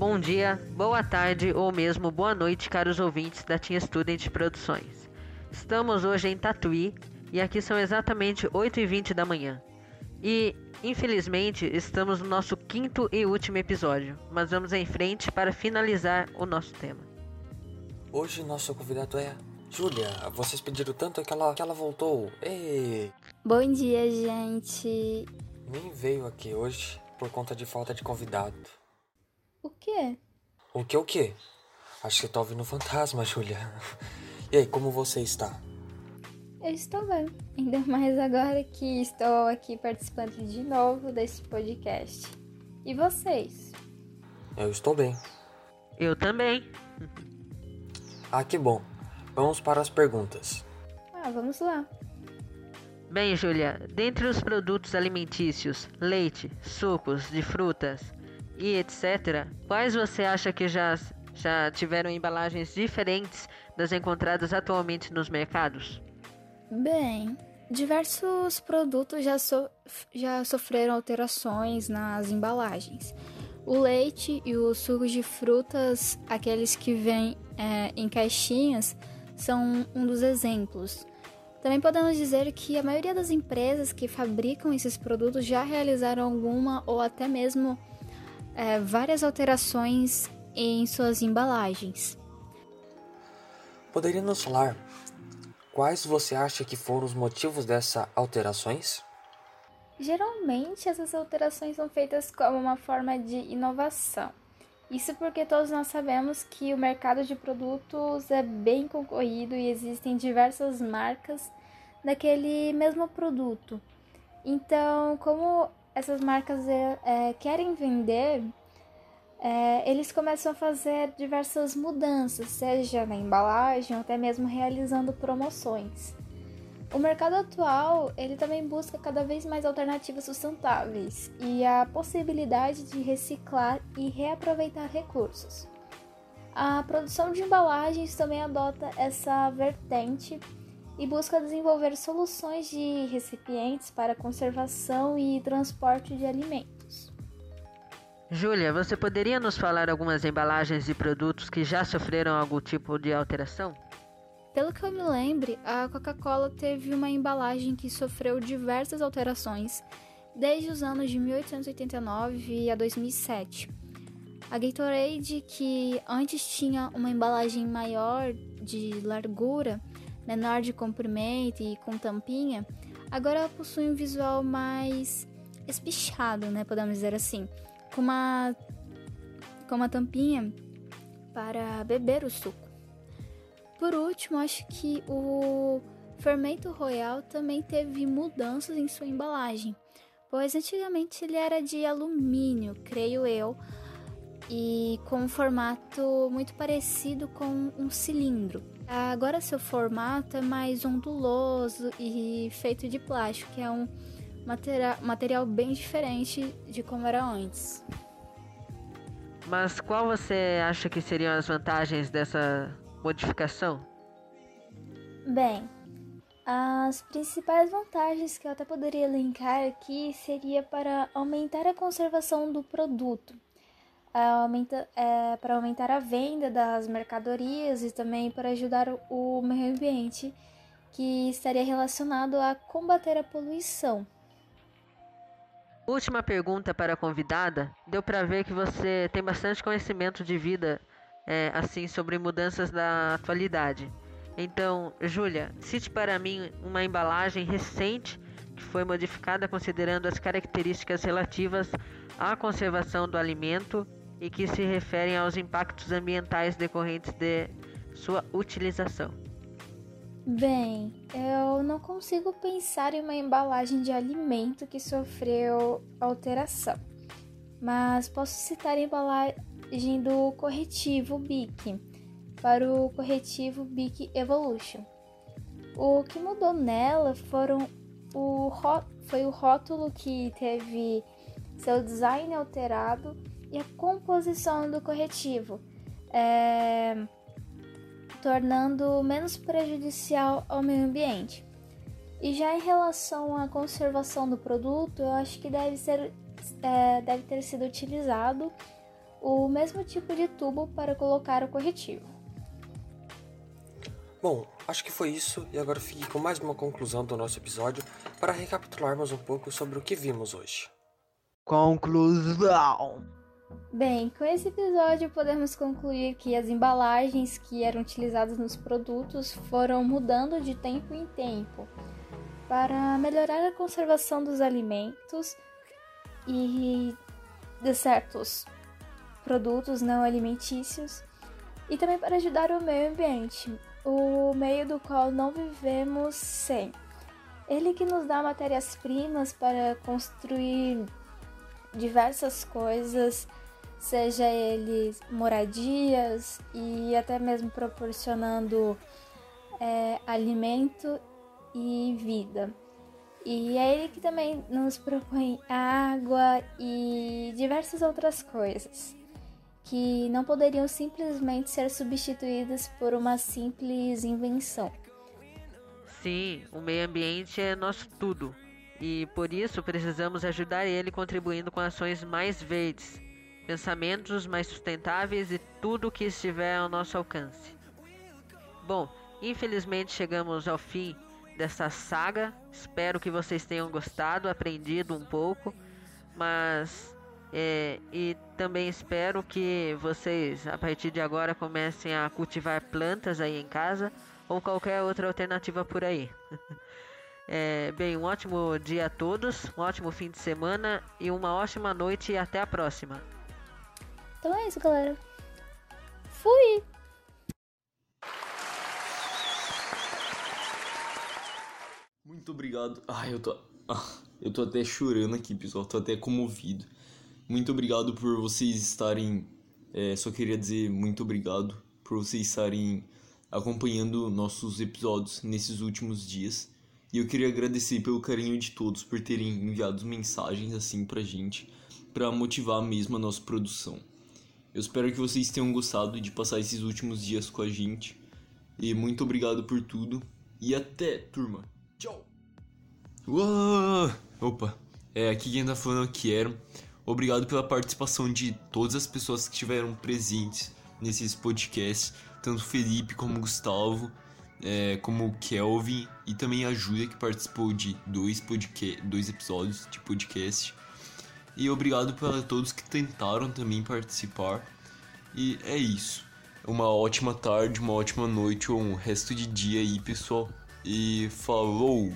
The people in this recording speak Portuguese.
bom dia, boa tarde ou mesmo boa noite, caros ouvintes da Team Student Produções. Estamos hoje em Tatuí e aqui são exatamente 8h20 da manhã. E, infelizmente, estamos no nosso quinto e último episódio, mas vamos em frente para finalizar o nosso tema. Hoje nosso convidado é Júlia. Vocês pediram tanto que ela, que ela voltou. Ei! Bom dia, gente. Nem veio aqui hoje por conta de falta de convidado. O quê? O que o quê? Acho que tá ouvindo fantasma, Júlia. E aí, como você está? Eu estou bem. Ainda mais agora que estou aqui participando de novo desse podcast. E vocês? Eu estou bem. Eu também. Ah, que bom. Vamos para as perguntas. Ah, vamos lá. Bem, Júlia, dentre os produtos alimentícios, leite, sucos de frutas e etc., quais você acha que já, já tiveram embalagens diferentes das encontradas atualmente nos mercados? Bem, diversos produtos já, so já sofreram alterações nas embalagens. O leite e os sucos de frutas, aqueles que vêm é, em caixinhas, são um dos exemplos. Também podemos dizer que a maioria das empresas que fabricam esses produtos já realizaram alguma ou até mesmo é, várias alterações em suas embalagens. Poderia nos falar quais você acha que foram os motivos dessas alterações? Geralmente essas alterações são feitas como uma forma de inovação. Isso porque todos nós sabemos que o mercado de produtos é bem concorrido e existem diversas marcas daquele mesmo produto. Então, como essas marcas é, querem vender, é, eles começam a fazer diversas mudanças, seja na embalagem ou até mesmo realizando promoções. O mercado atual, ele também busca cada vez mais alternativas sustentáveis e a possibilidade de reciclar e reaproveitar recursos. A produção de embalagens também adota essa vertente e busca desenvolver soluções de recipientes para conservação e transporte de alimentos. Júlia, você poderia nos falar algumas embalagens e produtos que já sofreram algum tipo de alteração? Pelo que eu me lembre, a Coca-Cola teve uma embalagem que sofreu diversas alterações desde os anos de 1889 a 2007. A Gatorade, que antes tinha uma embalagem maior de largura, menor de comprimento e com tampinha, agora possui um visual mais espichado, né, podemos dizer assim, com uma com uma tampinha para beber o suco. Por último, acho que o fermento royal também teve mudanças em sua embalagem, pois antigamente ele era de alumínio, creio eu, e com um formato muito parecido com um cilindro. Agora seu formato é mais onduloso e feito de plástico, que é um material, material bem diferente de como era antes. Mas qual você acha que seriam as vantagens dessa modificação? Bem, as principais vantagens que eu até poderia linkar aqui seria para aumentar a conservação do produto, aumenta, é, para aumentar a venda das mercadorias e também para ajudar o meio ambiente, que estaria relacionado a combater a poluição. Última pergunta para a convidada. Deu para ver que você tem bastante conhecimento de vida é, assim sobre mudanças da atualidade. Então, Júlia, cite para mim uma embalagem recente que foi modificada considerando as características relativas à conservação do alimento e que se referem aos impactos ambientais decorrentes de sua utilização. Bem, eu não consigo pensar em uma embalagem de alimento que sofreu alteração, mas posso citar a embalagem do corretivo BIC para o corretivo BIC Evolution. O que mudou nela foram o foi o rótulo que teve seu design alterado e a composição do corretivo, é, tornando menos prejudicial ao meio ambiente. E já em relação à conservação do produto, eu acho que deve, ser, é, deve ter sido utilizado o mesmo tipo de tubo para colocar o corretivo. Bom, acho que foi isso e agora fique com mais uma conclusão do nosso episódio para recapitularmos um pouco sobre o que vimos hoje. Conclusão. Bem, com esse episódio podemos concluir que as embalagens que eram utilizadas nos produtos foram mudando de tempo em tempo para melhorar a conservação dos alimentos e de certos produtos não alimentícios e também para ajudar o meio ambiente, o meio do qual não vivemos sem. Ele que nos dá matérias-primas para construir diversas coisas, seja eles moradias e até mesmo proporcionando é, alimento e vida. E é ele que também nos propõe água e diversas outras coisas que não poderiam simplesmente ser substituídas por uma simples invenção. Sim, o meio ambiente é nosso tudo e por isso precisamos ajudar ele contribuindo com ações mais verdes, pensamentos mais sustentáveis e tudo que estiver ao nosso alcance. Bom, infelizmente chegamos ao fim dessa saga. Espero que vocês tenham gostado, aprendido um pouco, mas é, e também espero que vocês a partir de agora comecem a cultivar plantas aí em casa ou qualquer outra alternativa por aí. é, bem, um ótimo dia a todos, um ótimo fim de semana e uma ótima noite e até a próxima. Então é isso, galera. Fui! Muito obrigado. Ai, eu tô. Ah, eu tô até chorando aqui, pessoal. Tô até comovido. Muito obrigado por vocês estarem. É, só queria dizer muito obrigado por vocês estarem acompanhando nossos episódios nesses últimos dias. E eu queria agradecer pelo carinho de todos por terem enviado mensagens assim pra gente, para motivar mesmo a nossa produção. Eu espero que vocês tenham gostado de passar esses últimos dias com a gente. E muito obrigado por tudo. E até, turma! Tchau! Uou! Opa, é aqui quem tá falando eu quero. Obrigado pela participação de todas as pessoas que estiveram presentes nesses podcasts, tanto Felipe como Gustavo, é, como Kelvin e também a Júlia que participou de dois, podcast, dois episódios de podcast. E obrigado para todos que tentaram também participar. E é isso. Uma ótima tarde, uma ótima noite ou um resto de dia aí, pessoal e falou!